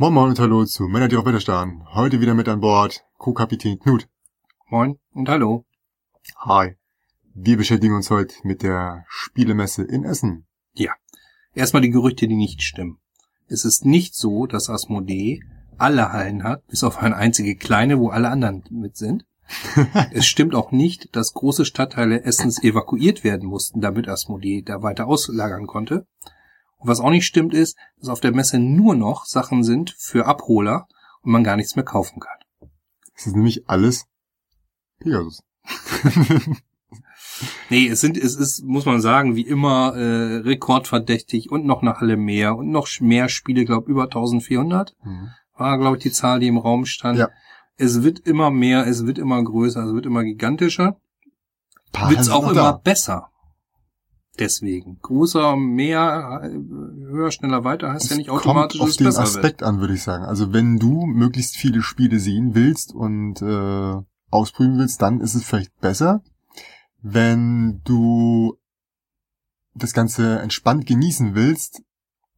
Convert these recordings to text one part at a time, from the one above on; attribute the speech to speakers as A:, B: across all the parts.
A: Moin Moin und Hallo zu Männer, die auf Wetter starren. Heute wieder mit an Bord Co-Kapitän Knut.
B: Moin und hallo.
A: Hi. Wir beschäftigen uns heute mit der Spielemesse in Essen.
B: Ja. Erstmal die Gerüchte, die nicht stimmen. Es ist nicht so, dass Asmodee alle Hallen hat, bis auf eine einzige kleine, wo alle anderen mit sind. es stimmt auch nicht, dass große Stadtteile Essens evakuiert werden mussten, damit Asmodee da weiter auslagern konnte. Und was auch nicht stimmt ist, dass auf der Messe nur noch Sachen sind für Abholer und man gar nichts mehr kaufen kann.
A: Es ist nämlich alles Pegasus.
B: nee, es sind, es ist, muss man sagen, wie immer äh, rekordverdächtig und noch eine Halle mehr und noch mehr Spiele, glaube über 1400. Mhm. War, glaube ich, die Zahl, die im Raum stand. Ja. Es wird immer mehr, es wird immer größer, es wird immer gigantischer. Wird es auch immer da. besser deswegen. Größer, mehr, höher, schneller, weiter heißt es ja nicht automatisch,
A: kommt auf den Aspekt wird. an, würde ich sagen. Also wenn du möglichst viele Spiele sehen willst und äh, ausprüfen willst, dann ist es vielleicht besser. Wenn du das Ganze entspannt genießen willst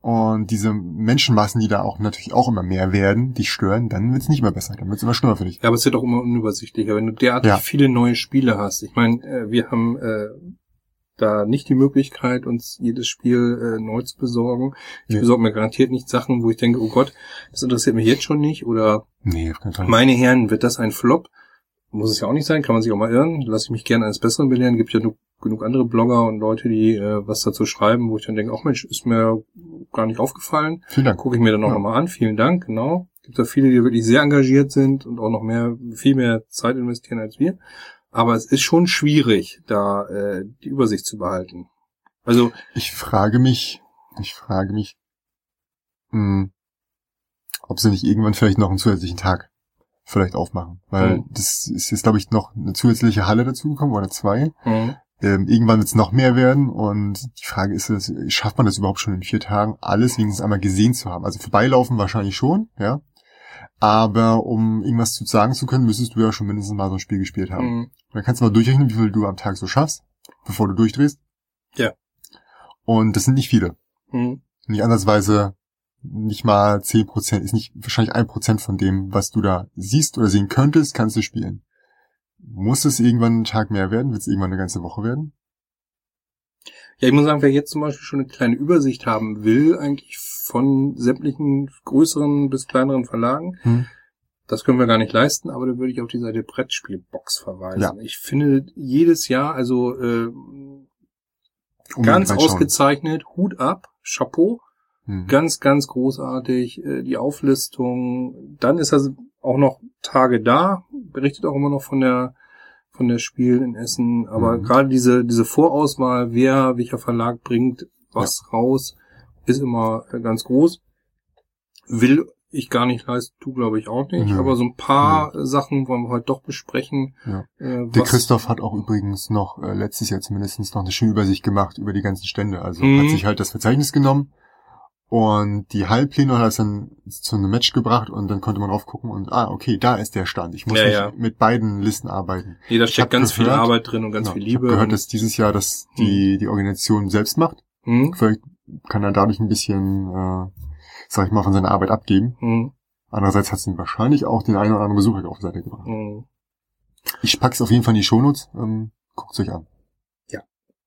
A: und diese Menschenmassen, die da auch natürlich auch immer mehr werden, die stören, dann wird es nicht mehr besser, dann wird es immer schlimmer für dich.
B: Ja, aber es wird auch immer unübersichtlicher, wenn du derartig ja. viele neue Spiele hast. Ich meine, äh, wir haben äh, da nicht die Möglichkeit, uns jedes Spiel äh, neu zu besorgen. Ich nee. besorge mir garantiert nicht Sachen, wo ich denke, oh Gott, das interessiert mich jetzt schon nicht. Oder nee, meine Herren, wird das ein Flop? Muss es ja auch nicht sein, kann man sich auch mal irren. Lass ich mich gerne eines Besseren belehren. Gibt ja nur, genug andere Blogger und Leute, die äh, was dazu schreiben, wo ich dann denke, ach Mensch, ist mir gar nicht aufgefallen.
A: Vielen Dank.
B: Gucke ich mir dann auch ja. nochmal an. Vielen Dank, genau. Gibt da viele, die wirklich sehr engagiert sind und auch noch mehr, viel mehr Zeit investieren als wir. Aber es ist schon schwierig, da äh, die Übersicht zu behalten. Also
A: ich frage mich, ich frage mich, mh, hm, ob sie nicht irgendwann vielleicht noch einen zusätzlichen Tag vielleicht aufmachen, weil mhm. das ist jetzt glaube ich noch eine zusätzliche Halle dazugekommen oder zwei. Mhm. Ähm, irgendwann wird es noch mehr werden und die Frage ist, schafft man das überhaupt schon in vier Tagen, alles wenigstens einmal gesehen zu haben? Also vorbeilaufen wahrscheinlich schon, ja. Aber um irgendwas zu sagen zu können, müsstest du ja schon mindestens mal so ein Spiel gespielt haben. Mhm. dann kannst du mal durchrechnen, wie viel du am Tag so schaffst, bevor du durchdrehst.
B: Ja.
A: Und das sind nicht viele. Mhm. Nicht andersweise nicht mal zehn Prozent, ist nicht wahrscheinlich ein Prozent von dem, was du da siehst oder sehen könntest, kannst du spielen. Muss es irgendwann ein Tag mehr werden? Wird es irgendwann eine ganze Woche werden?
B: Ja, ich muss sagen, wer jetzt zum Beispiel schon eine kleine Übersicht haben will, eigentlich von sämtlichen größeren bis kleineren Verlagen, hm. das können wir gar nicht leisten, aber da würde ich auf die Seite Brettspielbox verweisen. Ja. Ich finde jedes Jahr, also äh, ganz ausgezeichnet, Hut ab, Chapeau, hm. ganz, ganz großartig, äh, die Auflistung, dann ist er auch noch Tage da, berichtet auch immer noch von der von der Spiel in Essen. Aber mhm. gerade diese, diese Vorauswahl, wer, welcher Verlag bringt was ja. raus, ist immer ganz groß. Will ich gar nicht leisten, du glaube ich auch nicht. Mhm. Aber so ein paar mhm. Sachen wollen wir heute doch besprechen.
A: Ja. Äh, der Christoph hat auch übrigens noch äh, letztes Jahr zumindest noch eine schöne Übersicht gemacht über die ganzen Stände. Also hat mhm. sich halt das Verzeichnis genommen und die Halbpläne hat es dann zu einem Match gebracht und dann konnte man aufgucken und ah, okay, da ist der Stand. Ich muss ja, nicht ja. mit beiden Listen arbeiten.
B: Nee, da steckt ganz gehört, viel Arbeit drin und ganz genau, viel Liebe.
A: Ich habe gehört, dass dieses Jahr das die, hm. die Organisation selbst macht. Hm. Vielleicht kann er dadurch ein bisschen, äh, sag ich mal, von seiner Arbeit abgeben. Hm. Andererseits hat es ihm wahrscheinlich auch den einen oder anderen Besucher auf die Seite gebracht. Hm. Ich pack's auf jeden Fall in die Shownotes. Ähm, guckt's euch an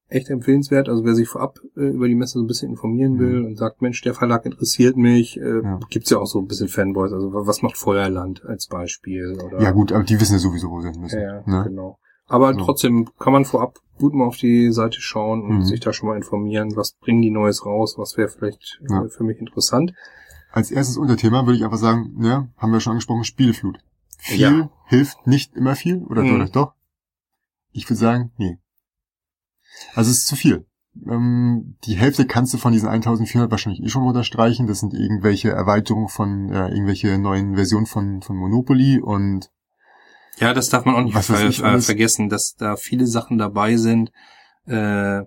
B: echt empfehlenswert. Also wer sich vorab äh, über die Messe so ein bisschen informieren mhm. will mhm. und sagt, Mensch, der Verlag interessiert mich, äh, ja. gibt's ja auch so ein bisschen Fanboys. Also was macht Feuerland als Beispiel? Oder,
A: ja gut, aber die wissen ja sowieso, wo sie hin müssen.
B: Ja, ne? genau. Aber genau. trotzdem kann man vorab gut mal auf die Seite schauen und mhm. sich da schon mal informieren, was bringen die Neues raus, was wäre vielleicht äh, ja. für mich interessant.
A: Als erstes Unterthema würde ich einfach sagen, ja, haben wir schon angesprochen, Spieleflut. Viel ja. hilft nicht immer viel, oder mhm. doch? Ich würde sagen, nee. Also es ist zu viel. Ähm, die Hälfte kannst du von diesen 1400 wahrscheinlich eh schon unterstreichen. Das sind irgendwelche Erweiterungen von, äh, irgendwelche neuen Versionen von, von Monopoly und
B: ja, das darf man auch nicht ver ver vergessen, dass da viele Sachen dabei sind, äh,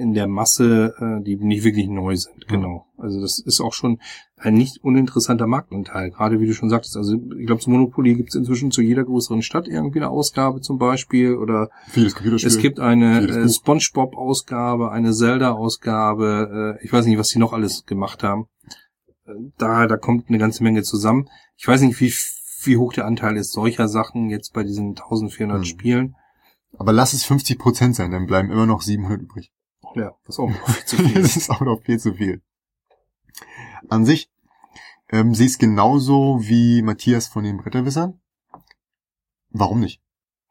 B: in der Masse, äh, die nicht wirklich neu sind. Genau. Also das ist auch schon ein nicht uninteressanter Marktanteil. Gerade wie du schon sagtest, also ich glaube, zu Monopoly gibt es inzwischen zu jeder größeren Stadt irgendwie eine Ausgabe zum Beispiel oder
A: Vieles
B: es gibt eine äh, SpongeBob-Ausgabe, eine Zelda-Ausgabe. Äh, ich weiß nicht, was die noch alles gemacht haben. da, da kommt eine ganze Menge zusammen. Ich weiß nicht, wie, wie hoch der Anteil ist solcher Sachen jetzt bei diesen 1400 hm. Spielen.
A: Aber lass es 50 Prozent sein, dann bleiben immer noch 700 übrig.
B: Ja, was auch noch viel zu viel.
A: das ist auch noch viel zu viel. An sich ähm, sehe ich es genauso wie Matthias von den Bretterwissern. Warum nicht?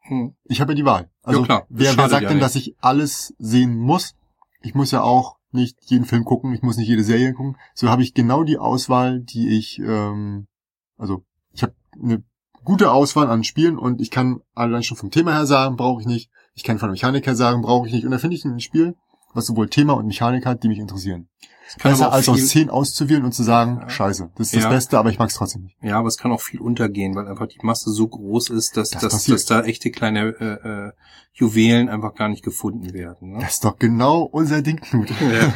A: Hm. Ich habe ja die Wahl. Also ja, klar. Wer, wer sagt ja denn, nicht. dass ich alles sehen muss? Ich muss ja auch nicht jeden Film gucken, ich muss nicht jede Serie gucken. So habe ich genau die Auswahl, die ich, ähm, also ich habe eine gute Auswahl an Spielen und ich kann allein schon vom Thema her sagen, brauche ich nicht. Ich kann von der Mechanik her sagen, brauche ich nicht. Und da finde ich ein Spiel, was sowohl Thema und Mechanik hat, die mich interessieren. Besser als aus zehn auszuwählen und zu sagen, ja. scheiße, das ist ja. das Beste, aber ich mag es trotzdem nicht.
B: Ja, aber es kann auch viel untergehen, weil einfach die Masse so groß ist, dass, das dass, dass da echte kleine äh, äh, Juwelen einfach gar nicht gefunden werden.
A: Ne? Das ist doch genau unser Ding, Knut.
B: Ja.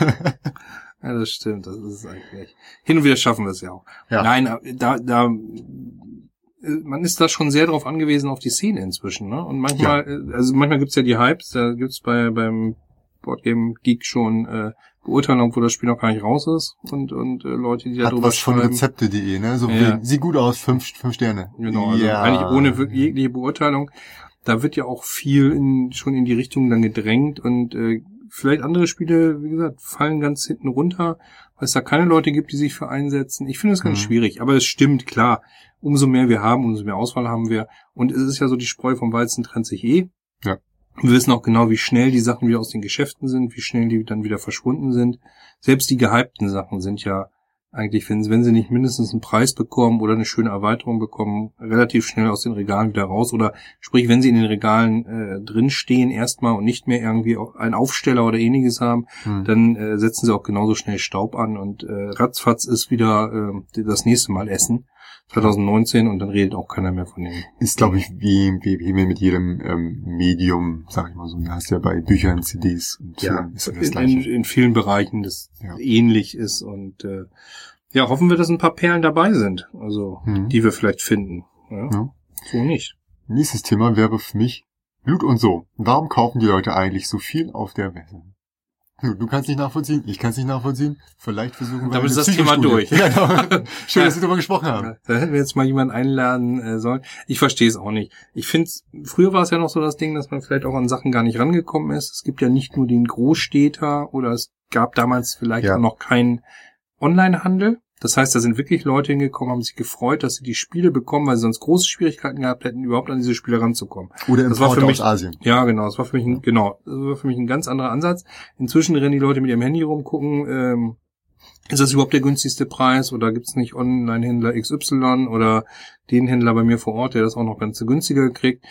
B: ja, das stimmt, das ist es eigentlich. Hin und wieder schaffen wir es ja auch. Ja. Nein, da, da man ist da schon sehr darauf angewiesen auf die Szene inzwischen, ne? Und manchmal. Äh, also manchmal gibt's ja die Hypes, da gibt's bei beim Boardgame Geek schon äh, Beurteilung, wo das Spiel noch gar nicht raus ist und und äh, Leute, die da
A: drüber was schreiben. von Rezepte.de, ne? So ja. sieht gut aus, fünf, fünf Sterne.
B: Genau, also ja. eigentlich ohne wirklich jegliche Beurteilung. Da wird ja auch viel in, schon in die Richtung dann gedrängt und äh, vielleicht andere Spiele, wie gesagt, fallen ganz hinten runter, weil es da keine Leute gibt, die sich für einsetzen. Ich finde es ganz mhm. schwierig, aber es stimmt, klar umso mehr wir haben, umso mehr Auswahl haben wir. Und es ist ja so, die Spreu vom Weizen trennt sich eh. Ja. Wir wissen auch genau, wie schnell die Sachen wieder aus den Geschäften sind, wie schnell die dann wieder verschwunden sind. Selbst die gehypten Sachen sind ja eigentlich, wenn, wenn sie nicht mindestens einen Preis bekommen oder eine schöne Erweiterung bekommen, relativ schnell aus den Regalen wieder raus. Oder sprich, wenn sie in den Regalen äh, drinstehen erstmal und nicht mehr irgendwie einen Aufsteller oder ähnliches haben, hm. dann äh, setzen sie auch genauso schnell Staub an und äh, ratzfatz ist wieder äh, das nächste Mal Essen. 2019 und dann redet auch keiner mehr von dem.
A: Ist, glaube ich, wie, wie, wie mit jedem ähm, Medium, sag ich mal so. Du hast ja bei Büchern, CDs
B: und ja, ist das in, in, in, vielen Bereichen das ja. ähnlich ist und äh, ja, hoffen wir, dass ein paar Perlen dabei sind, also mhm. die wir vielleicht finden. Ja? ja. So nicht.
A: Nächstes Thema wäre für mich Blut und so. Warum kaufen die Leute eigentlich so viel auf der Wette? Du kannst nicht nachvollziehen, ich kann es nicht nachvollziehen. Vielleicht versuchen wir
B: Damit ist das Thema durch.
A: Ja, genau. Schön, dass wir darüber gesprochen haben.
B: Da hätten wir jetzt mal jemanden einladen äh, sollen. Ich verstehe es auch nicht. Ich finde, früher war es ja noch so das Ding, dass man vielleicht auch an Sachen gar nicht rangekommen ist. Es gibt ja nicht nur den Großstädter oder es gab damals vielleicht ja. auch noch keinen Onlinehandel. Das heißt, da sind wirklich Leute hingekommen, haben sich gefreut, dass sie die Spiele bekommen, weil sie sonst große Schwierigkeiten gehabt hätten, überhaupt an diese Spiele ranzukommen.
A: Oder das war für mich, aus Asien.
B: Ja, genau. Das war für mich ein, genau. Das war für mich ein ganz anderer Ansatz. Inzwischen rennen die Leute mit ihrem Handy rumgucken, ähm, ist das überhaupt der günstigste Preis oder gibt's nicht Online-Händler XY oder den Händler bei mir vor Ort, der das auch noch ganz günstiger kriegt?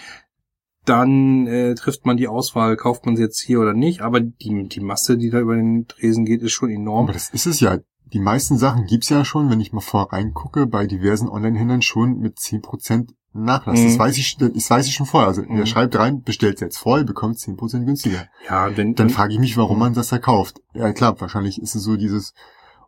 B: Dann äh, trifft man die Auswahl, kauft man sie jetzt hier oder nicht, aber die, die Masse, die da über den Tresen geht, ist schon enorm.
A: Aber das ist es ja die meisten Sachen gibt's ja schon, wenn ich mal vor reingucke, bei diversen Online-Händlern schon mit 10% Nachlass. Mhm. Das weiß ich, das weiß ich schon vorher. Also mhm. er schreibt rein, bestellt jetzt voll, bekommt 10% günstiger.
B: Ja, wenn,
A: dann frage ich mich, warum man das da kauft. Ja klar, wahrscheinlich ist es so dieses,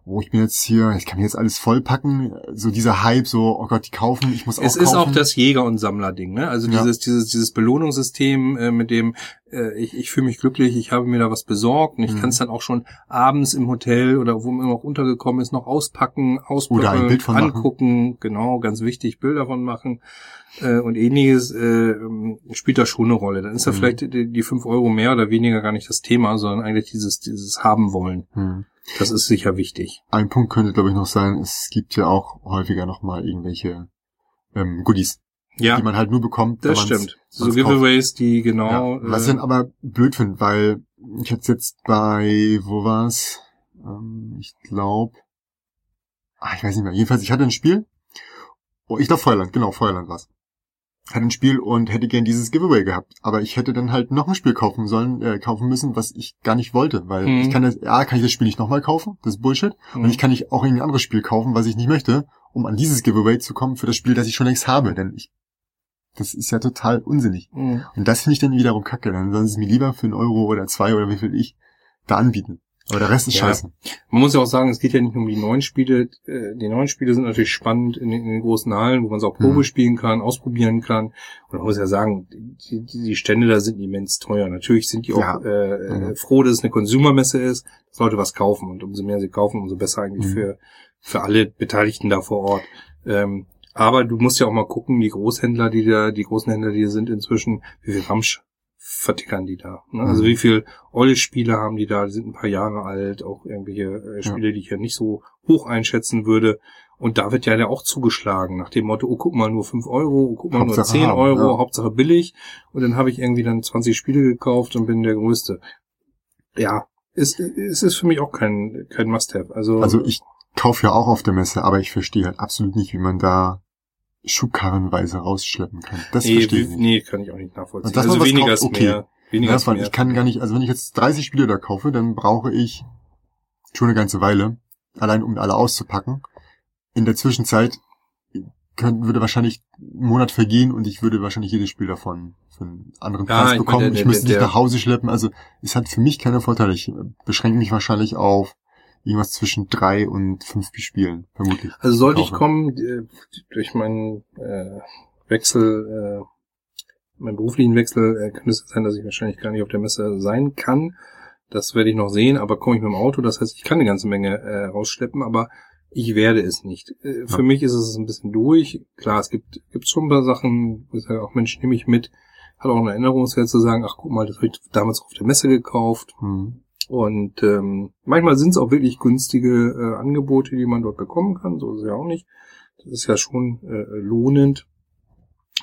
A: oh, ich bin jetzt hier, ich kann mir jetzt alles vollpacken, so dieser Hype, so, oh Gott, die kaufen, ich muss auch
B: Es
A: ist
B: kaufen. auch das Jäger- und Sammler-Ding, ne? Also ja. dieses, dieses, dieses Belohnungssystem, äh, mit dem äh, ich, ich fühle mich glücklich, ich habe mir da was besorgt und ich mhm. kann es dann auch schon abends im Hotel oder wo man auch untergekommen ist, noch auspacken, auspacken, angucken, machen. genau, ganz wichtig, Bilder davon machen äh, und ähnliches äh, spielt da schon eine Rolle. Dann ist da mhm. vielleicht die, die fünf Euro mehr oder weniger gar nicht das Thema, sondern eigentlich dieses, dieses haben wollen. Mhm. Das ist sicher wichtig.
A: Ein Punkt könnte, glaube ich, noch sein, es gibt ja auch häufiger nochmal irgendwelche ähm, Goodies, ja, die man halt nur bekommt.
B: Das stimmt. So Giveaways, kauft. die genau.
A: Ja, was ich dann aber blöd finde, weil ich jetzt jetzt bei, wo war's? Ähm, ich glaube, ah, ich weiß nicht mehr. Jedenfalls, ich hatte ein Spiel. Oh, ich glaube Feuerland, genau, Feuerland war's hatte ein Spiel und hätte gern dieses Giveaway gehabt. Aber ich hätte dann halt noch ein Spiel kaufen sollen, äh, kaufen müssen, was ich gar nicht wollte. Weil mhm. ich kann das, ja, kann ich das Spiel nicht nochmal kaufen, das ist Bullshit. Mhm. Und ich kann nicht auch irgendein anderes Spiel kaufen, was ich nicht möchte, um an dieses Giveaway zu kommen für das Spiel, das ich schon längst habe. Denn ich, das ist ja total unsinnig. Mhm. Und das finde ich dann wiederum kacke. Dann sollen sie es mir lieber für einen Euro oder zwei oder wie viel ich da anbieten. Aber der Rest ist ja. scheiße.
B: Man muss ja auch sagen, es geht ja nicht nur um die neuen Spiele. Äh, die neuen Spiele sind natürlich spannend in den, in den großen Hallen, wo man es auch Probe mhm. spielen kann, ausprobieren kann. Und man muss ja sagen, die, die Stände da sind immens teuer. Natürlich sind die auch ja. äh, mhm. froh, dass es eine Consumermesse ist, dass Leute was kaufen. Und umso mehr sie kaufen, umso besser eigentlich mhm. für für alle Beteiligten da vor Ort. Ähm, aber du musst ja auch mal gucken, die Großhändler, die da, die großen Händler, die sind inzwischen, wie viel Ramsch vertickern die da? Ne? Also
A: Mhm.
B: wie viel olle Spiele haben die da? Die sind ein paar Jahre alt, auch irgendwelche äh, Spiele, die ich ja nicht so hoch einschätzen würde. Und da wird ja der auch zugeschlagen, nach dem Motto, oh, guck mal, nur 5 Euro, oh, guck mal, nur
A: Hauptsache
B: 10
A: haben,
B: Euro,
A: ja.
B: Hauptsache billig. Und dann habe ich irgendwie dann 20 Spiele gekauft und bin der Größte. Ja, es, es ist für mich auch kein, kein Must-Have. Also,
A: Also ich kaufe ja auch auf der Messe, aber ich verstehe halt absolut nicht, wie man da schubkarrenweise rausschleppen kann. Das
B: nee,
A: verstehe ich nicht.
B: nee, kann ich auch nicht nachvollziehen.
A: Und dass
B: also weniger
A: kauft,
B: ist
A: okay.
B: mehr. Weniger
A: Ja,
B: ist mehr.
A: ich kann gar nicht, also wenn ich jetzt 30 Spiele da kaufe, dann brauche ich schon eine ganze Weile, allein um alle auszupacken. In der Zwischenzeit könnte, würde wahrscheinlich ein Monat vergehen und ich würde wahrscheinlich jedes Spiel davon für einen anderen
B: Ja,
A: Preis
B: meine,
A: bekommen.
B: der-
A: ich
B: der-
A: müsste nicht
B: der-
A: nach Hause schleppen. Also es hat für mich keine Vorteile. Ich beschränke mich wahrscheinlich auf irgendwas zwischen drei und fünf Spielen, vermutlich.
B: Also sollte ich
A: kaufe.
B: kommen, äh, durch meinen äh, Wechsel, äh, meinen beruflichen Wechsel, äh, könnte es sein, dass ich wahrscheinlich gar nicht auf der Messe sein kann. Das werde ich noch sehen, aber komme ich mit dem Auto, das heißt, ich kann eine ganze Menge äh, rausschleppen, aber ich werde es nicht. Äh, für
A: Ja.
B: mich ist es ein bisschen durch. Klar, es gibt, gibt schon ein paar Sachen, wo ich sage, auch Mensch, nehme ich mit. Hat auch einen Erinnerungswert zu sagen, ach guck mal, das habe ich damals auf der Messe gekauft.
A: Hm.
B: Und ähm, manchmal sind es auch wirklich günstige äh, Angebote, die man dort bekommen kann. So ist es ja auch nicht. Das ist ja schon äh, lohnend,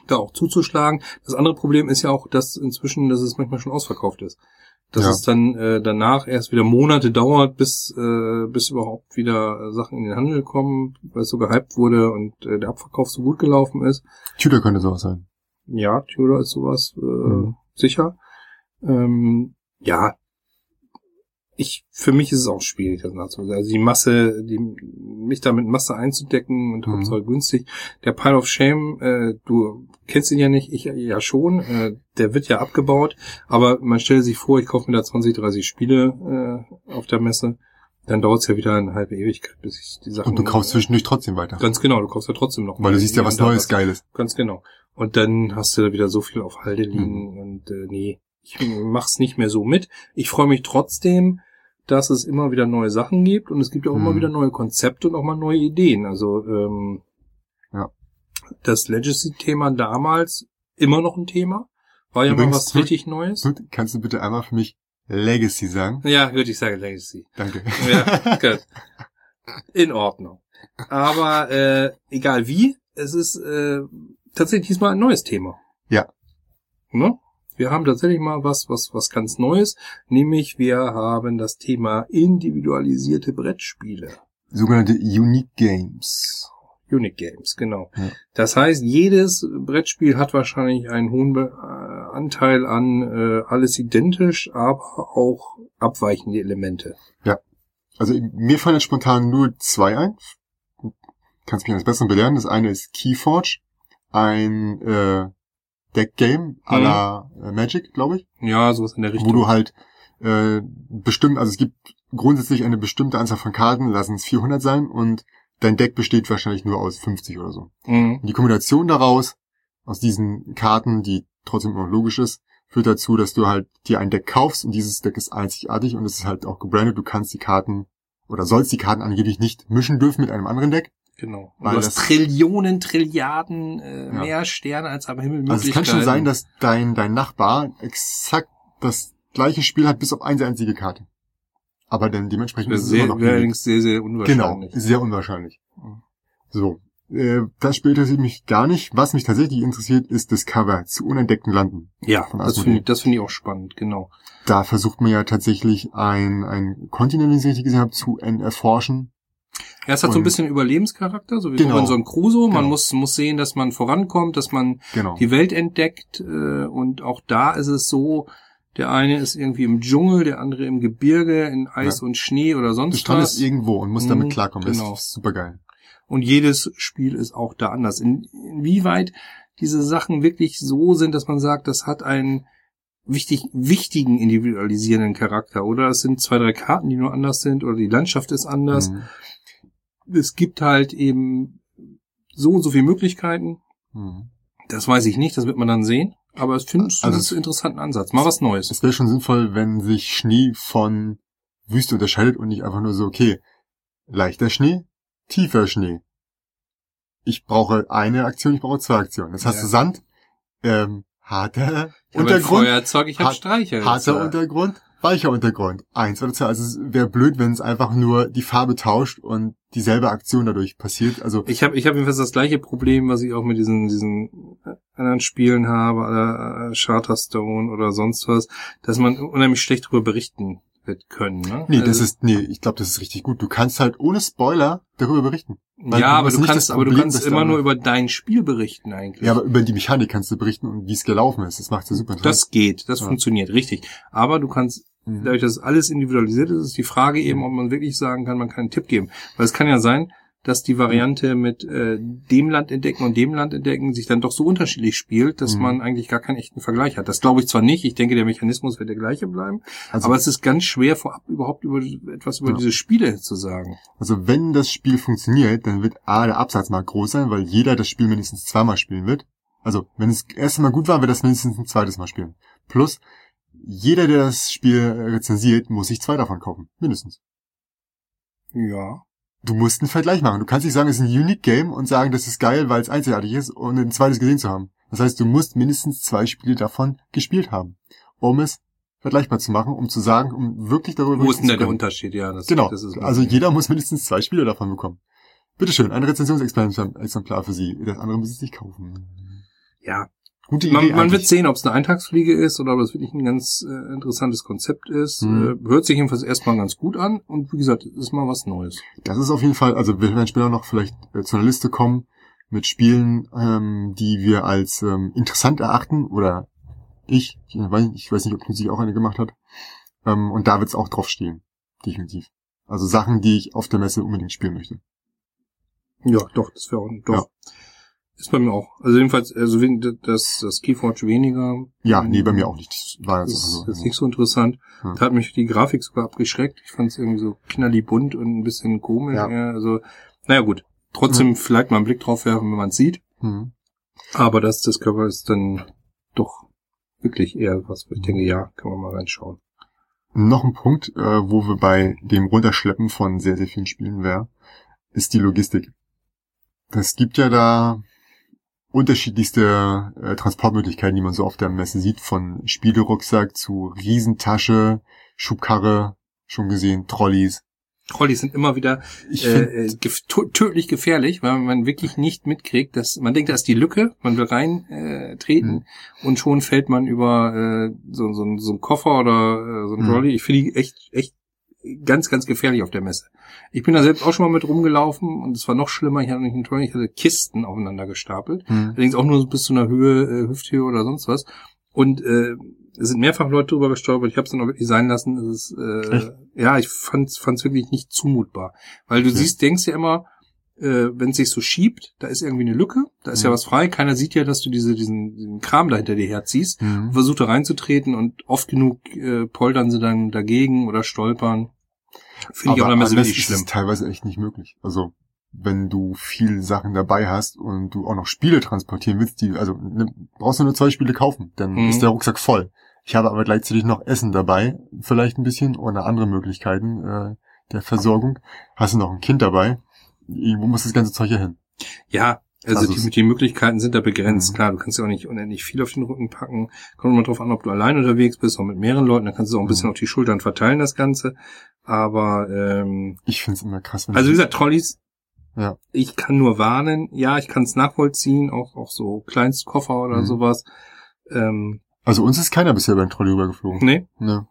B: da auch zuzuschlagen. Das andere Problem ist ja auch, dass inzwischen, dass es manchmal schon ausverkauft ist. Dass
A: Ja.
B: es dann äh, danach erst wieder Monate dauert, bis äh, bis überhaupt wieder Sachen in den Handel kommen, weil es so gehypt wurde und äh, der Abverkauf so gut gelaufen ist.
A: Tudor könnte sowas sein.
B: Ja, Tudor ist sowas äh,
A: Mhm.
B: sicher. Ähm, ja, ich für mich ist es auch schwierig, das nachzuvollziehen. Also die Masse, die mich da mit Masse einzudecken und
A: Mhm.
B: Hauptsache günstig. Der Pile of Shame, äh, du kennst ihn ja nicht, ich ja schon. Äh, der wird ja abgebaut, aber man stellt sich vor, ich kaufe mir da 20, 30 Spiele äh, auf der Messe, dann dauert es ja wieder eine halbe Ewigkeit, bis ich die Sachen.
A: Und du kaufst zwischendurch trotzdem weiter.
B: Ganz genau, du kaufst ja trotzdem noch.
A: Weil du siehst ja was Neues, Geiles.
B: Ganz genau. Und dann hast du da wieder so viel auf Halde liegen und äh, nee, ich mach's nicht mehr so mit. Ich freue mich trotzdem, dass es immer wieder neue Sachen gibt und es gibt auch immer
A: Mhm.
B: wieder neue Konzepte und auch mal neue Ideen. Also ähm,
A: Ja.
B: das Legacy-Thema damals immer noch ein Thema. War ja mal
A: Übrigens,
B: was richtig Neues.
A: Kannst du bitte einmal für mich Legacy sagen?
B: Ja, gut, ich sage Legacy.
A: Danke.
B: Ja, gut. In Ordnung. Aber äh, egal wie, es ist äh, tatsächlich diesmal ein neues Thema.
A: Ja.
B: Ne? Wir haben tatsächlich mal was, was, was ganz Neues, nämlich wir haben das Thema individualisierte Brettspiele.
A: Sogenannte Unique Games.
B: Unique Games, genau.
A: Ja.
B: Das heißt, jedes Brettspiel hat wahrscheinlich einen hohen äh, Anteil an äh, alles identisch, aber auch abweichende Elemente.
A: Also mir fallen jetzt spontan nur zwei ein. Kannst mich eines Besseren belehren. Das eine ist Keyforge, ein äh, Deck-Game à la äh, Magic, glaube ich.
B: Ja, sowas in der
A: Wo
B: Richtung.
A: du halt äh, bestimmt, also es gibt grundsätzlich eine bestimmte Anzahl von Karten, lassen es 400 sein und dein Deck besteht wahrscheinlich nur aus 50 oder so.
B: Mhm.
A: Und die Kombination daraus, aus diesen Karten, die trotzdem immer logisch ist, führt dazu, dass du halt dir ein Deck kaufst und dieses Deck ist einzigartig und es ist halt auch gebrandet. Du kannst die Karten oder sollst die Karten angeblich nicht mischen dürfen mit einem anderen Deck.
B: Genau. Und
A: Weil
B: du hast
A: das-
B: Trillionen, Trilliarden äh,
A: Ja.
B: mehr Sterne als am Himmel
A: Also es kann schon sein, dass dein, dein Nachbar exakt das gleiche Spiel hat, bis auf eine einzige Karte. Aber dann dementsprechend
B: das
A: ist es
B: sehr,
A: immer noch
B: allerdings sehr, sehr
A: Genau,
B: unwahrscheinlich.
A: sehr unwahrscheinlich. So, äh, das Spiel interessiert mich gar nicht. Was mich tatsächlich interessiert, ist das Cover zu unentdeckten Landen.
B: Ja, das finde ich, das finde ich auch spannend, genau.
A: Da versucht man ja tatsächlich ein, ein Kontinent, wenn ich es richtig gesehen habe, zu en- erforschen.
B: Ja, es hat so ein
A: Und-
B: bisschen Überlebenscharakter, so wie
A: Genau.
B: Robinson Crusoe. Man
A: Genau.
B: muss, muss sehen, dass man vorankommt, dass man
A: Genau.
B: die Welt entdeckt. Äh, und auch da ist es so, der eine ist irgendwie im Dschungel, der andere im Gebirge, in Eis
A: Ja.
B: und Schnee oder
A: Du
B: sonst
A: standest
B: was.
A: irgendwo und musst
B: Mhm,
A: damit klarkommen.
B: genau.
A: Das ist super geil.
B: Und jedes Spiel ist auch da anders. In, inwieweit diese Sachen wirklich so sind, dass man sagt, das hat einen wichtig, wichtigen individualisierenden Charakter. Oder es sind zwei, drei Karten, die nur anders sind, oder die Landschaft ist anders.
A: Mhm.
B: Es gibt halt eben so und so viele Möglichkeiten.
A: Mhm.
B: Das weiß ich nicht, das wird man dann sehen. Aber ich finde
A: Also
B: es einen interessanten Ansatz. Mal was Neues.
A: Es wäre schon sinnvoll, wenn sich Schnee von Wüste unterscheidet und nicht einfach nur so, okay, leichter Schnee, tiefer Schnee. Ich brauche eine Aktion, ich brauche zwei Aktionen. Jetzt hast
B: Ja.
A: du Sand, ähm, harter Untergrund,
B: Feuerzeug, ich habe Streicher.
A: harter Untergrund, weicher Untergrund. Eins oder zwei. Also es wäre blöd, wenn es einfach nur die Farbe tauscht und dieselbe Aktion dadurch passiert. Also
B: Ich habe ich hab jedenfalls das gleiche Problem, was ich auch mit diesen, diesen anderen Spielen habe, äh, Charterstone oder sonst was, dass man unheimlich schlecht darüber berichten wird können. Ne?
A: nee, das
B: Also-
A: ist nee, ich glaube, das ist richtig gut. Du kannst halt ohne Spoiler darüber berichten.
B: ja, aber du kannst,
A: das
B: aber du
A: Problem,
B: kannst immer nur über dein Spiel berichten eigentlich.
A: Ja, aber über die Mechanik kannst du berichten und wie es gelaufen ist. Das macht ja super
B: das geht, das
A: Ja.
B: funktioniert, richtig. Aber du kannst,
A: Mhm.
B: dadurch, dass alles individualisiert ist, ist die Frage eben, ob man wirklich sagen kann, man kann einen Tipp geben. Weil es kann ja sein, dass die Variante mit äh, dem Land entdecken und dem Land entdecken sich dann doch so unterschiedlich spielt, dass
A: Mhm.
B: man eigentlich gar keinen echten Vergleich hat. Das glaube ich zwar nicht, ich denke, der Mechanismus wird der gleiche bleiben,
A: Also,
B: aber es ist ganz schwer vorab überhaupt über etwas über
A: Ja.
B: diese Spiele zu sagen.
A: also wenn das Spiel funktioniert, dann wird A, der Absatzmarkt groß sein, weil jeder das Spiel mindestens zweimal spielen wird. Also, wenn es das erste Mal gut war, wird das mindestens ein zweites Mal spielen. Plus, jeder, der das Spiel rezensiert, muss sich zwei davon kaufen. Mindestens.
B: Ja.
A: Du musst einen Vergleich machen. Du kannst nicht sagen, es ist ein Unique Game und sagen, das ist geil, weil es einzigartig ist, ohne ein zweites gesehen zu haben. Das heißt, du musst mindestens zwei Spiele davon gespielt haben, um es vergleichbar zu machen, um zu sagen, um wirklich darüber
B: Wo ist denn der. Unterschied? Ja, das,
A: Genau.
B: das ist
A: also jeder muss mindestens zwei Spiele davon bekommen. Bitteschön, ein Rezensionsexemplar für Sie. Das andere müssen Sie sich kaufen.
B: ja,
A: Gute Idee
B: Man, man wird sehen, ob es eine Eintagsfliege ist oder ob das wirklich ein ganz äh, interessantes Konzept ist.
A: Mhm.
B: Äh, hört sich jedenfalls erstmal ganz gut an und wie gesagt, ist mal was Neues.
A: Das ist auf jeden Fall, also wir werden später noch vielleicht äh, zu einer Liste kommen mit Spielen, ähm, die wir als ähm, interessant erachten oder ich, ich weiß, ich weiß nicht, ob Knut auch eine gemacht hat. Ähm, und da wird es auch drauf stehen, definitiv. Also Sachen, die ich auf der Messe unbedingt spielen möchte.
B: Ja, doch, das wäre auch doch. Ist bei mir auch. Also jedenfalls, also das, das Keyforge weniger.
A: Ja, nee, bei mir auch nicht. Das war
B: Das
A: jetzt
B: ist
A: einfach
B: jetzt
A: so.
B: nicht so interessant.
A: Ja.
B: Da hat mich die Grafik sogar abgeschreckt. Ich fand es irgendwie so knalli bunt und ein bisschen komisch.
A: Ja.
B: Ja. Also, naja gut. Trotzdem vielleicht mal einen Blick drauf werfen, wenn man es sieht.
A: Mhm.
B: Aber das, das Cover ist dann doch wirklich eher was, wo ich denke, ja, kann man mal reinschauen.
A: Noch ein Punkt, äh, wo wir bei dem Runterschleppen von sehr, sehr vielen Spielen wären, ist die Logistik. Es gibt ja da unterschiedlichste äh, Transportmöglichkeiten, die man so auf der Messe sieht, von Spielerucksack zu Riesentasche, Schubkarre, schon gesehen, Trolleys.
B: Trolleys sind immer wieder äh, äh, tödlich gefährlich, weil man wirklich nicht mitkriegt, dass man denkt, da ist die Lücke, man will rein äh, treten und schon fällt man über äh, so, so, so einen Koffer oder äh, so einen
A: Mhm.
B: Trolley. Ich finde die echt, echt ganz, ganz gefährlich auf der Messe. Ich bin da selbst auch schon mal mit rumgelaufen und es war noch schlimmer. Ich hatte nicht einen Trolley, ich hatte Kisten aufeinander gestapelt.
A: hm,
B: Allerdings auch nur bis zu einer Höhe, äh, Hüfthöhe oder sonst was. Und äh, es sind mehrfach Leute drüber gestolpert. Ich habe es dann auch wirklich sein lassen. Es ist, äh,
A: Echt?
B: ja, ich fand es wirklich nicht zumutbar. Weil du
A: Okay.
B: siehst, denkst ja immer, äh, wenn es sich so schiebt, da ist irgendwie eine Lücke, da ist ja
A: Mhm.
B: was frei. Keiner sieht ja, dass du diese, diesen, diesen Kram da hinter dir herziehst.
A: hm.
B: Versucht da reinzutreten und oft genug äh, poltern sie dann dagegen oder stolpern. Finde ich auch immer so
A: ist
B: schlimm.
A: es teilweise echt nicht möglich. Also wenn du viel Sachen dabei hast und du auch noch Spiele transportieren willst, die, also ne, brauchst du nur zwei Spiele kaufen, dann
B: Mhm.
A: ist der Rucksack voll. Ich habe aber gleichzeitig noch Essen dabei, vielleicht ein bisschen, oder andere Möglichkeiten äh, der Versorgung. Hast du noch ein Kind dabei? Wo muss das ganze Zeug hier hin?
B: Ja, also,
A: Also
B: die,
A: es-
B: die Möglichkeiten sind da begrenzt.
A: Mhm.
B: Klar, du kannst ja auch nicht unendlich viel auf den Rücken packen. Kommt immer drauf an, ob du allein unterwegs bist oder mit mehreren Leuten. Dann kannst du auch ein bisschen
A: Mhm.
B: auf die Schultern verteilen, das Ganze. Aber, ähm,
A: Ich find's immer krass, wenn
B: also wie gesagt, Trolleys,
A: Ja.
B: ich kann nur warnen. Ja, ich kann es nachvollziehen, auch, auch so Kleinstkoffer oder
A: Mhm.
B: sowas. Ähm,
A: also uns ist keiner bisher beim Trolley rübergeflogen.
B: nee,
A: Ne.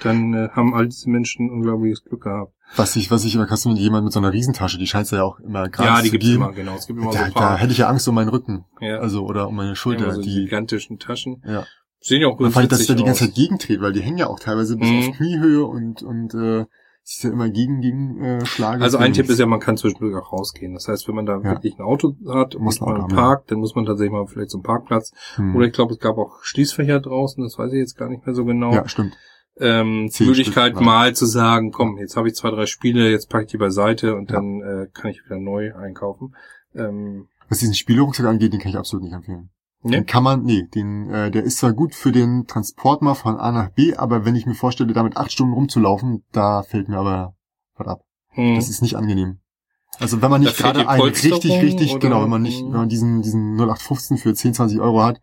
B: Dann äh, haben all diese Menschen unglaubliches Glück gehabt.
A: Was ich, was ich immer krass finde, jemand mit so einer Riesentasche, die scheint ja auch immer gerade
B: ja, die
A: zu
B: gibt's
A: geben.
B: immer, genau. Es gibt immer
A: Da,
B: so
A: da hätte ich ja Angst um meinen Rücken.
B: ja,
A: Also, oder um meine Schulter.
B: so
A: die,
B: gigantischen Taschen.
A: ja.
B: Sehen ja auch
A: Man
B: ganz
A: fand, dass
B: witzig
A: der die ganze. Zeit gegendreht, weil die hängen ja auch teilweise bis
B: Mhm.
A: auf Kniehöhe und, und, äh, ist ja immer gegen, gegen, äh, Schlagen.
B: Also ein Tipp ist ja, man kann zwischendurch auch rausgehen. Das heißt, wenn man da
A: Ja.
B: wirklich ein Auto hat
A: Muss
B: man
A: haben,
B: parkt, dann muss man tatsächlich mal vielleicht zum Parkplatz.
A: hm.
B: Oder ich glaube, es gab auch Schließfächer draußen, das weiß ich jetzt gar nicht mehr so genau.
A: Ja, stimmt.
B: Ähm, Möglichkeit
A: Stück, ja.
B: mal zu sagen, komm, jetzt habe ich zwei, drei Spiele, jetzt packe ich die beiseite und dann äh, kann ich wieder neu einkaufen. Ähm,
A: Was diesen Spielerucksack angeht, den kann ich absolut nicht empfehlen.
B: ne?
A: Den kann man, nee, den, äh, der ist zwar gut für den Transport mal von A nach B, aber wenn ich mir vorstelle, damit acht Stunden rumzulaufen, da fällt mir aber was ab.
B: Hm.
A: Das ist nicht angenehm. Also wenn man nicht gerade einen richtig, richtig,
B: oder-
A: genau, wenn man nicht, wenn man diesen, diesen 0815 für 10, 20 Euro hat,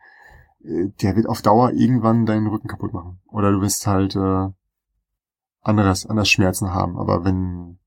A: der wird auf Dauer irgendwann deinen Rücken kaputt machen. Oder du wirst halt äh, anderes, anders Schmerzen haben. Aber wenn,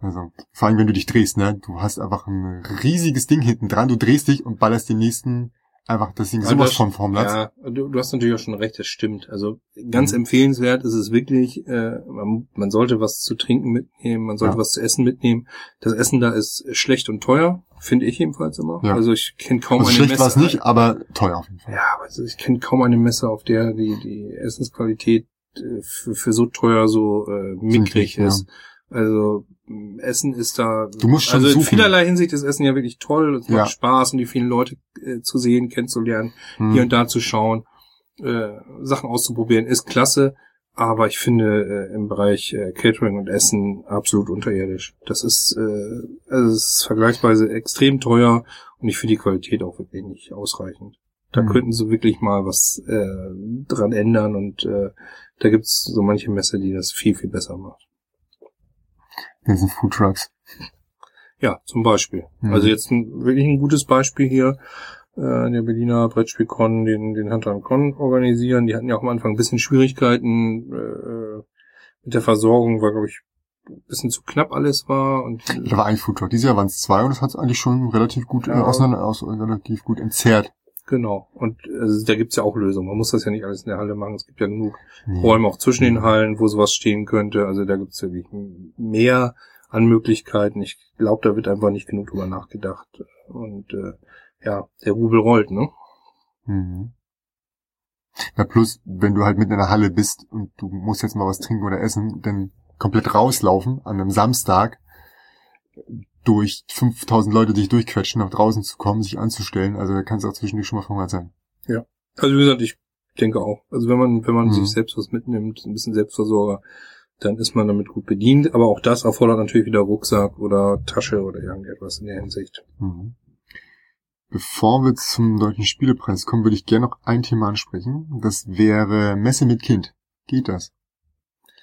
A: also vor allem wenn du dich drehst, ne, du hast einfach ein riesiges Ding hinten dran, du drehst dich und ballerst den nächsten einfach das Ding
B: Ja,
A: sowas von vom Platz.
B: Ja, du, du hast natürlich auch schon recht, das stimmt. Also ganz
A: Mhm.
B: empfehlenswert ist es wirklich, äh, man, man sollte was zu trinken mitnehmen, man sollte
A: Ja.
B: was zu essen mitnehmen. Das Essen da ist schlecht und teuer, finde ich jedenfalls immer.
A: Ja.
B: Also ich kenne kaum
A: Also
B: eine
A: schlecht
B: Messe.
A: war es nicht, aber teuer auf jeden Fall.
B: Ja, aber also ich kenne kaum eine Messe, auf der die, die Essensqualität äh, für, für so teuer so äh, mickrig
A: Mickrig, ja.
B: Also Essen ist da.
A: Du musst schon
B: Also in
A: suchen.
B: vielerlei Hinsicht ist Essen ja wirklich toll. Es
A: Ja.
B: macht Spaß, um die vielen Leute äh, zu sehen, kennenzulernen,
A: Hm.
B: hier und da zu schauen, äh, Sachen auszuprobieren, ist klasse. Aber ich finde äh, im Bereich äh, Catering und Essen absolut unterirdisch. Das ist, äh, also es ist vergleichsweise extrem teuer und ich finde die Qualität auch wirklich nicht ausreichend. Da
A: Mhm.
B: könnten sie wirklich mal was äh, dran ändern und äh, da gibt's so manche Messe, die das viel, viel besser macht.
A: Das sind Food Trucks.
B: Ja, zum Beispiel.
A: Mhm.
B: Also jetzt ein, wirklich ein gutes Beispiel hier. Äh, der Berliner Brettspielcon, den, den Hunter Con organisieren. Die hatten ja auch am Anfang ein bisschen Schwierigkeiten äh, mit der Versorgung, weil, glaube ich, ein bisschen zu knapp alles war. Und
A: Da war ein Food Truck. Dieses Jahr waren es zwei und das hat es eigentlich schon relativ gut äh,
B: Ja.
A: auseinander, aus, relativ gut entzerrt.
B: Genau. Und also, da gibt's ja auch Lösungen. Man muss das ja nicht alles in der Halle machen. Es gibt ja genug
A: Nee.
B: Räume auch zwischen den Hallen, wo sowas stehen könnte. Also da gibt's wirklich mehr an Möglichkeiten. Ich glaube, da wird einfach nicht genug drüber nachgedacht. Und äh, ja, der Rubel rollt, ne?
A: Mhm. Ja, plus, wenn du halt mitten in der Halle bist und du musst jetzt mal was trinken oder essen, dann komplett rauslaufen an einem Samstag durch 5000 Leute dich durchquetschen, nach draußen zu kommen, sich anzustellen. Also da kannst du auch zwischendurch schon mal verhungert sein.
B: Also wie gesagt, ich denke auch. Also wenn man, wenn man
A: Mhm.
B: sich selbst was mitnimmt, ein bisschen Selbstversorger, dann ist man damit gut bedient. Aber auch das erfordert natürlich wieder Rucksack oder Tasche oder irgendetwas in der Hinsicht.
A: Mhm. Bevor wir zum Deutschen Spielepreis kommen, würde ich gerne noch ein Thema ansprechen. Das wäre Messe mit Kind. Geht das?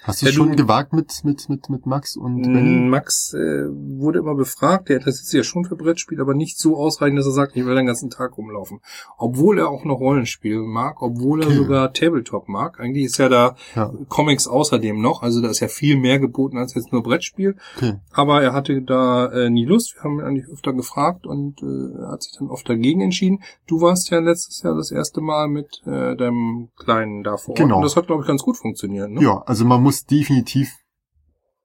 A: Hast du
B: Ja,
A: es
B: du-
A: schon gewagt mit, mit, mit, mit Max und Benny?
B: Max äh, wurde immer befragt, der interessiert sich ja schon für Brettspiel, aber nicht so ausreichend, dass er sagt, ich will den ganzen Tag rumlaufen. Obwohl er auch noch Rollenspiel mag, obwohl er
A: Okay.
B: sogar Tabletop mag. Eigentlich ist ja da
A: Ja,
B: Comics außerdem noch, also da ist ja viel mehr geboten als jetzt nur Brettspiel.
A: okay.
B: Aber er hatte da äh, nie Lust. Wir haben ihn eigentlich öfter gefragt und äh, hat sich dann oft dagegen entschieden. Du warst ja letztes Jahr das erste Mal mit äh, deinem Kleinen da vor Ort.
A: Genau.
B: Und das hat, glaube ich, ganz gut funktioniert. Ne?
A: Ja, also man muss definitiv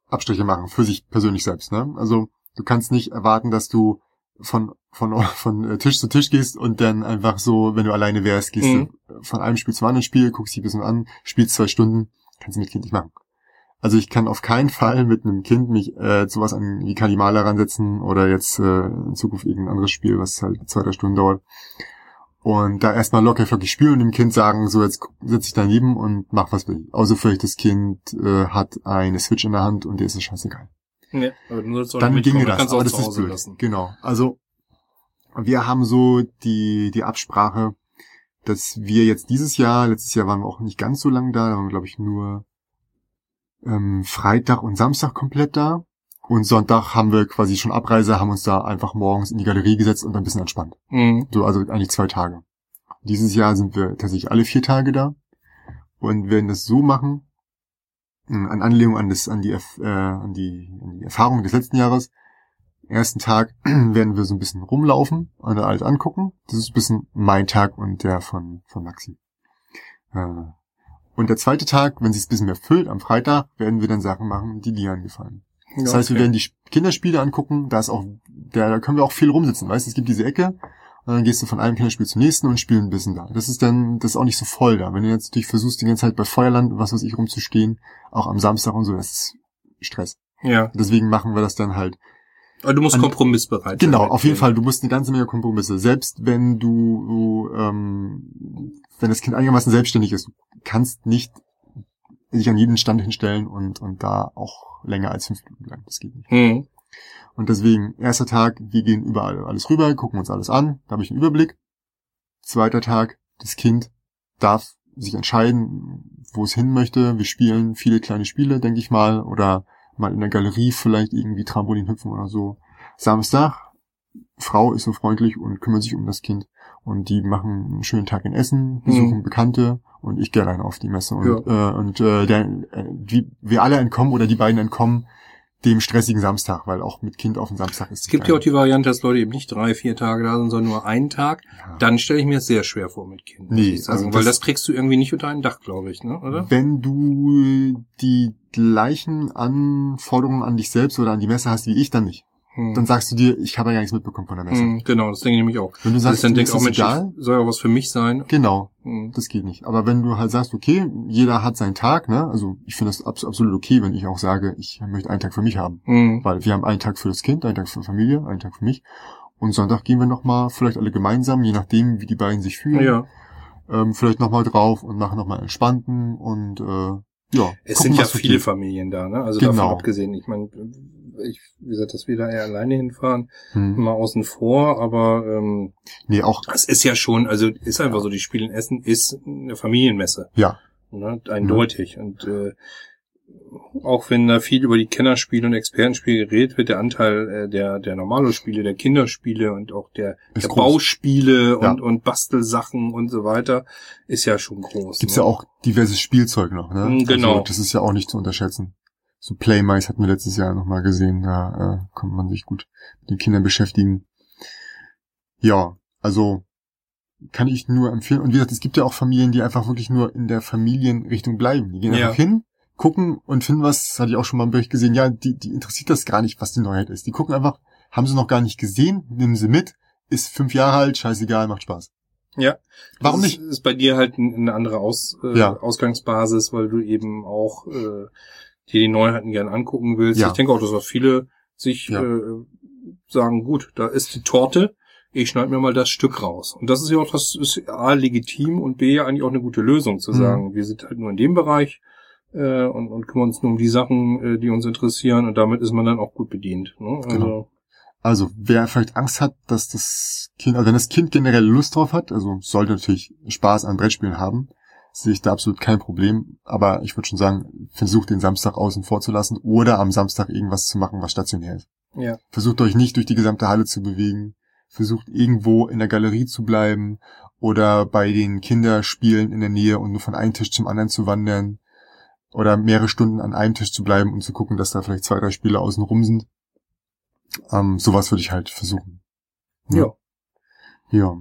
A: Abstriche machen für sich persönlich selbst. Ne? Also du kannst nicht erwarten, dass du von von von äh, Tisch zu Tisch gehst und dann einfach so, wenn du alleine wärst, gehst
B: Mhm.
A: du von einem Spiel zum anderen Spiel, guckst dich ein bisschen an, spielst zwei Stunden, kannst du mit Kind nicht machen. Also ich kann auf keinen Fall mit einem Kind mich äh, zu was an wie Kalimala ransetzen oder jetzt äh, in Zukunft irgendein anderes Spiel, was halt zwei, drei Stunden dauert. Und da erstmal locker flockig spielen und dem Kind sagen, so jetzt setz ich daneben und mach was will. Außer vielleicht das Kind äh, hat eine Switch in der Hand und der ist es scheißegal.
B: Ja, aber auch
A: Dann ginge das, aber das
B: zu
A: ist blöd.
B: lassen.
A: Genau. Also wir haben so die, die Absprache, dass wir jetzt dieses Jahr, letztes Jahr waren wir auch nicht ganz so lange da, da waren wir, glaube ich, nur ähm, Freitag und Samstag komplett da. Und Sonntag haben wir quasi schon Abreise, haben uns da einfach morgens in die Galerie gesetzt und ein bisschen entspannt.
B: Mhm.
A: So, also eigentlich zwei Tage. Dieses Jahr sind wir tatsächlich alle vier Tage da und werden das so machen, an Anlehnung an, das, an, die, äh, an, die, an die Erfahrung des letzten Jahres. Ersten Tag werden wir so ein bisschen rumlaufen und alles angucken. Das ist ein bisschen mein Tag und der von, von Maxi. Äh, und der zweite Tag, wenn sich ein bisschen mehr füllt, am Freitag, werden wir dann Sachen machen, die Lian gefallen. Das
B: Ja,
A: heißt, wir werden die Sp- Kinderspiele angucken, da ist auch, da, können wir auch viel rumsitzen, weißt du, es gibt diese Ecke, und dann gehst du von einem Kinderspiel zum nächsten und spielen ein bisschen da. Das ist dann, das ist auch nicht so voll da. Wenn du jetzt natürlich versuchst, die ganze Zeit bei Feuerland, was weiß ich, rumzustehen, auch am Samstag und so, das ist Stress.
B: Ja,
A: Deswegen machen wir das dann halt.
B: aber du musst
A: An-
B: kompromissbereit
A: Genau,
B: sein.
A: auf jeden Fall, du musst eine ganze Menge Kompromisse. Selbst wenn du, du ähm, wenn das Kind einigermaßen selbstständig ist, du kannst nicht sich an jeden Stand hinstellen und, und da auch länger als fünf Minuten bleiben. Das geht nicht.
B: Mhm.
A: Und deswegen, erster Tag, wir gehen überall alles rüber, gucken uns alles an, da habe ich einen Überblick. Zweiter Tag, das Kind darf sich entscheiden, wo es hin möchte. Wir spielen viele kleine Spiele, denke ich mal, oder mal in der Galerie vielleicht irgendwie Trampolin hüpfen oder so. Samstag, Frau ist so freundlich und kümmert sich um das Kind. Und die machen einen schönen Tag in Essen, besuchen mhm. Bekannte und ich gehe alleine auf die Messe. Und, ja. äh, und äh, der, äh, wie wir alle entkommen oder die beiden entkommen dem stressigen Samstag, weil auch mit Kind auf dem Samstag ist.
B: Es gibt ja auch die Variante, dass Leute eben nicht drei, vier Tage da sind, sondern nur einen Tag. Ja. Dann stelle ich mir sehr schwer vor mit Kind. Nee, also weil das, das kriegst du irgendwie nicht unter ein Dach, glaube ich, ne? oder?
A: Wenn du die gleichen Anforderungen an dich selbst oder an die Messe hast wie ich, dann nicht. Hm. Dann sagst du dir, ich habe ja gar nichts mitbekommen von der Messe. Hm,
B: genau, das denke ich nämlich auch.
A: Wenn du sagst,
B: dann denkst auch, Mensch, egal, soll ja was für mich sein.
A: Genau, hm. das geht nicht. Aber wenn du halt sagst, okay, jeder hat seinen Tag, ne? Also ich finde das absolut okay, wenn ich auch sage, ich möchte einen Tag für mich haben. Hm. Weil wir haben einen Tag für das Kind, einen Tag für Familie, einen Tag für mich. Und Sonntag gehen wir nochmal, vielleicht alle gemeinsam, je nachdem, wie die beiden sich fühlen.
B: Ja.
A: Ähm, vielleicht nochmal drauf und machen nochmal entspannten und äh, ja.
B: Es gucken, sind ja viele geht. Familien da, ne? Also genau. davon abgesehen. Ich meine, ich, wie gesagt, dass wir da eher alleine hinfahren, hm. mal außen vor, aber ähm,
A: nee, auch.
B: Es ist ja schon, also ist einfach so, die Spiele in Essen ist eine Familienmesse.
A: Ja.
B: Ne, eindeutig. Mhm. Und äh, auch wenn da viel über die Kennerspiele und Expertenspiele geredet wird, der Anteil äh, der, der Normalo-Spiele, der Kinderspiele und auch der, der Bauspiele ja. und, und Bastelsachen und so weiter ist ja schon groß.
A: Gibt's ne? ja auch diverses Spielzeug noch, ne?
B: Mhm, genau.
A: Also, das ist ja auch nicht zu unterschätzen. So Playmice hatten wir letztes Jahr nochmal gesehen, da äh, konnte man sich gut mit den Kindern beschäftigen. Ja, also kann ich nur empfehlen. Und wie gesagt, es gibt ja auch Familien, die einfach wirklich nur in der Familienrichtung bleiben. Die gehen ja. einfach hin, gucken und finden was, das hatte ich auch schon mal im Bericht gesehen, ja, die, die interessiert das gar nicht, was die Neuheit ist. Die gucken einfach, haben sie noch gar nicht gesehen, nehmen sie mit, ist fünf Jahre alt, scheißegal, macht Spaß.
B: Ja.
A: Warum nicht?
B: Ist bei dir halt eine andere Aus, äh, ja. Ausgangsbasis, weil du eben auch äh, dir die Neuheiten gerne angucken willst. Ja. Ich denke auch, dass auch viele sich ja. äh, sagen, gut, da ist die Torte, ich schneide mir mal das Stück raus. Und das ist ja auch, das ist A, legitim und B, ja eigentlich auch eine gute Lösung zu mhm. sagen, wir sind halt nur in dem Bereich äh, und, und kümmern uns nur um die Sachen, äh, die uns interessieren und damit ist man dann auch gut bedient. Ne?
A: Also, genau. Also wer vielleicht Angst hat, dass das Kind, also wenn das Kind generell Lust drauf hat, also sollte natürlich Spaß an Brettspielen haben, sehe ich da absolut kein Problem. Aber ich würde schon sagen, versucht den Samstag außen vor zu lassen oder am Samstag irgendwas zu machen, was stationär ist.
B: Ja.
A: Versucht euch nicht durch die gesamte Halle zu bewegen. Versucht irgendwo in der Galerie zu bleiben oder bei den Kinderspielen in der Nähe und nur von einem Tisch zum anderen zu wandern oder mehrere Stunden an einem Tisch zu bleiben und zu gucken, dass da vielleicht zwei, drei Spiele außen rum sind. Ähm, sowas würde ich halt versuchen.
B: Ja.
A: Ja.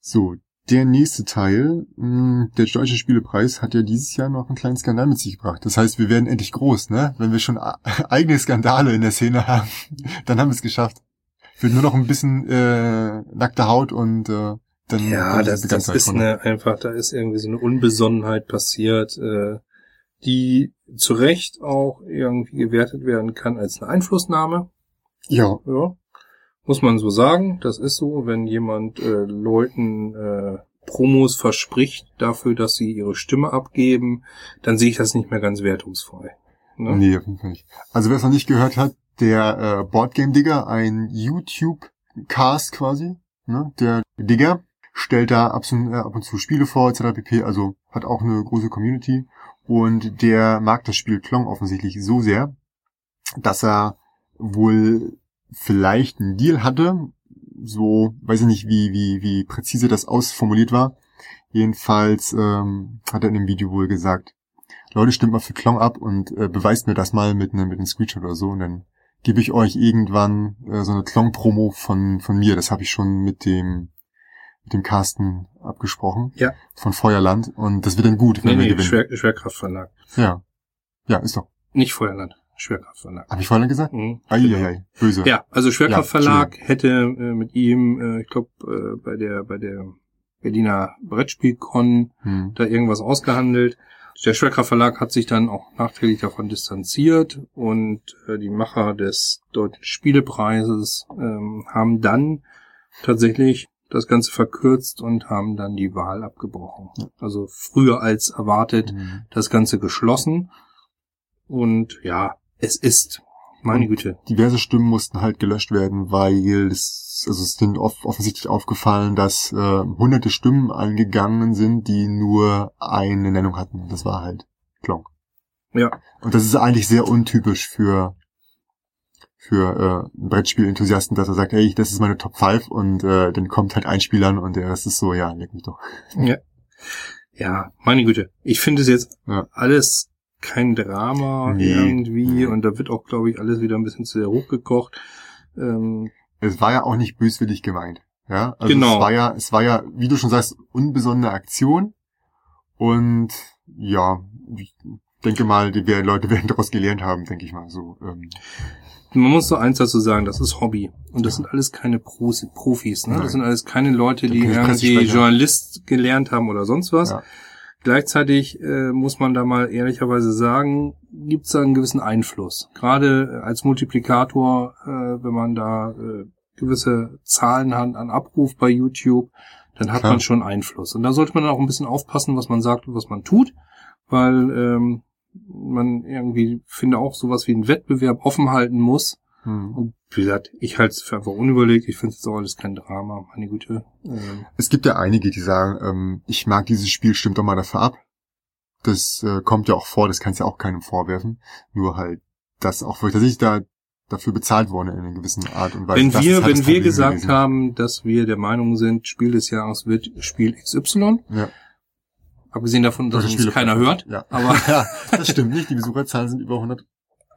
A: So, der nächste Teil, hm, der Deutsche Spielepreis, hat ja dieses Jahr noch einen kleinen Skandal mit sich gebracht. Das heißt, wir werden endlich groß, ne? Wenn wir schon eigene Skandale in der Szene haben, dann haben wir es geschafft. Wird nur noch ein bisschen äh, nackte Haut und äh, dann.
B: Ja, das, das ist eine, einfach, da ist irgendwie so eine Unbesonnenheit passiert, äh, die zu Recht auch irgendwie gewertet werden kann als eine Einflussnahme.
A: Ja.
B: Ja. Muss man so sagen. Das ist so, wenn jemand äh, Leuten äh, Promos verspricht dafür, dass sie ihre Stimme abgeben, dann sehe ich das nicht mehr ganz wertungsfrei.
A: Ne? Nee, auf jeden Fall nicht. Also wer es noch nicht gehört hat, der äh, Boardgame Digger, ein YouTube-Cast quasi, ne? der Digger, stellt da ab und, äh, ab und zu Spiele vor, etc. pp. Also hat auch eine große Community und der mag das Spiel Klong offensichtlich so sehr, dass er wohl vielleicht einen Deal hatte. So, weiß ich nicht, wie, wie, wie präzise das ausformuliert war. Jedenfalls ähm, hat er in dem Video wohl gesagt, Leute, stimmt mal für Klong ab und äh, beweist mir das mal mit, ne, mit einem Screenshot oder so und dann gebe ich euch irgendwann äh, so eine Klong-Promo von, von mir. Das habe ich schon mit dem mit dem Carsten abgesprochen.
B: Ja.
A: Von Feuerland. Und das wird dann gut,
B: wenn nee, wir nee, gewinnen. Schwer, Schwerkraftverlag.
A: Ja. Ja, ist doch.
B: Nicht Feuerland. Schwerkraftverlag.
A: Habe ich Feuerland gesagt?
B: Mhm.
A: Eieiei, böse.
B: Ja, also Schwerkraftverlag ja, hätte äh, mit ihm, äh, ich glaube, äh, bei der bei der Berliner Brettspielkon hm. da irgendwas ausgehandelt. Der Schwerkraftverlag hat sich dann auch nachträglich davon distanziert und äh, die Macher des Deutschen Spielepreises ähm, haben dann tatsächlich das Ganze verkürzt und haben dann die Wahl abgebrochen. Also früher als erwartet mhm. das Ganze geschlossen. Und ja, es ist, meine und Güte.
A: Diverse Stimmen mussten halt gelöscht werden, weil es, also es sind oft offensichtlich aufgefallen, dass äh, hunderte Stimmen eingegangen sind, die nur eine Nennung hatten. Das war halt Klonk.
B: Ja.
A: Und das ist eigentlich sehr untypisch für für äh, Brettspiel-Enthusiasten, dass er sagt, hey, das ist meine Top 5 und äh, dann kommt halt ein Spiel an und der Rest ist so, ja, leck mich doch.
B: Ja. Ja, meine Güte. Ich finde es jetzt
A: Ja.
B: alles kein Drama
A: Nee.
B: irgendwie und da wird auch, glaube ich, alles wieder ein bisschen zu sehr hochgekocht. Ähm,
A: Es war ja auch nicht böswillig gemeint. Ja, also
B: Genau.
A: es war ja, es war ja, wie du schon sagst, unbesonnene Aktion und ja, denke mal, die Leute werden daraus gelernt haben, denke ich mal so. Ähm,
B: man muss so eins dazu sagen, das ist Hobby. Und das sind alles keine Pros Profis. Ne?
A: Nein.
B: Das sind alles keine Leute, die irgendwie. Journalist gelernt haben oder sonst was.
A: Ja.
B: Gleichzeitig äh, muss man da mal ehrlicherweise sagen, gibt es da einen gewissen Einfluss. Gerade äh, als Multiplikator, äh, wenn man da äh, gewisse Zahlen hat an Abruf bei YouTube, dann hat
A: Klar.
B: man schon Einfluss. Und da sollte man auch ein bisschen aufpassen, was man sagt und was man tut, weil ähm, man irgendwie, finde auch, sowas wie einen Wettbewerb offen halten muss.
A: hm.
B: Und wie gesagt, ich halte es für einfach unüberlegt. Ich finde es auch alles kein Drama, meine Güte. Ähm,
A: Es gibt ja einige, die sagen, ähm, ich mag dieses Spiel, stimmt doch mal dafür ab. Das äh, kommt ja auch vor, das kannst ja auch keinem vorwerfen. Nur halt, dass auch wirklich tatsächlich da dafür bezahlt worden in einer gewissen Art und Weise.
B: wenn
A: Das
B: wir,
A: halt
B: wenn wir gesagt
A: gewesen.
B: haben, dass wir der Meinung sind, Spiel des Jahres wird Spiel XY,
A: Ja.
B: Abgesehen davon, dass
A: Oder
B: uns keiner hört,
A: Ja.
B: aber
A: ja, das stimmt nicht. Die Besucherzahlen sind über 100.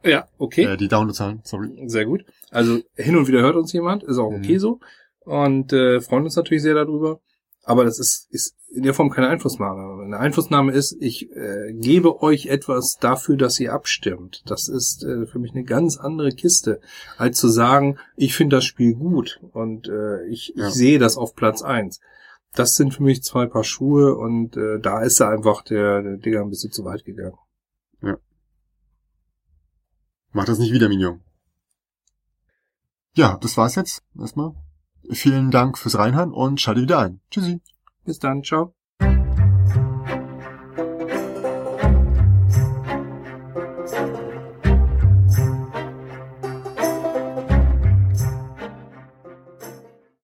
B: ja, okay,
A: Äh, die Downloadzahlen, sorry.
B: sehr gut. Also hin und wieder hört uns jemand, ist auch
A: Mhm.
B: okay so und äh, freuen uns natürlich sehr darüber. Aber das ist, ist in der Form keine Einflussnahme. Eine Einflussnahme ist, ich äh, gebe euch etwas dafür, dass ihr abstimmt. Das ist äh, für mich eine ganz andere Kiste, als zu sagen, ich finde das Spiel gut und äh, ich,
A: Ja.
B: ich sehe das auf Platz eins. Das sind für mich zwei Paar Schuhe und äh, da ist er einfach der, der Digger ein bisschen zu weit gegangen.
A: Mach das nicht wieder, Minion. Ja, das war's jetzt. Erstmal. Vielen Dank fürs Reinhören und schalte wieder ein. Tschüssi.
B: Bis dann, ciao.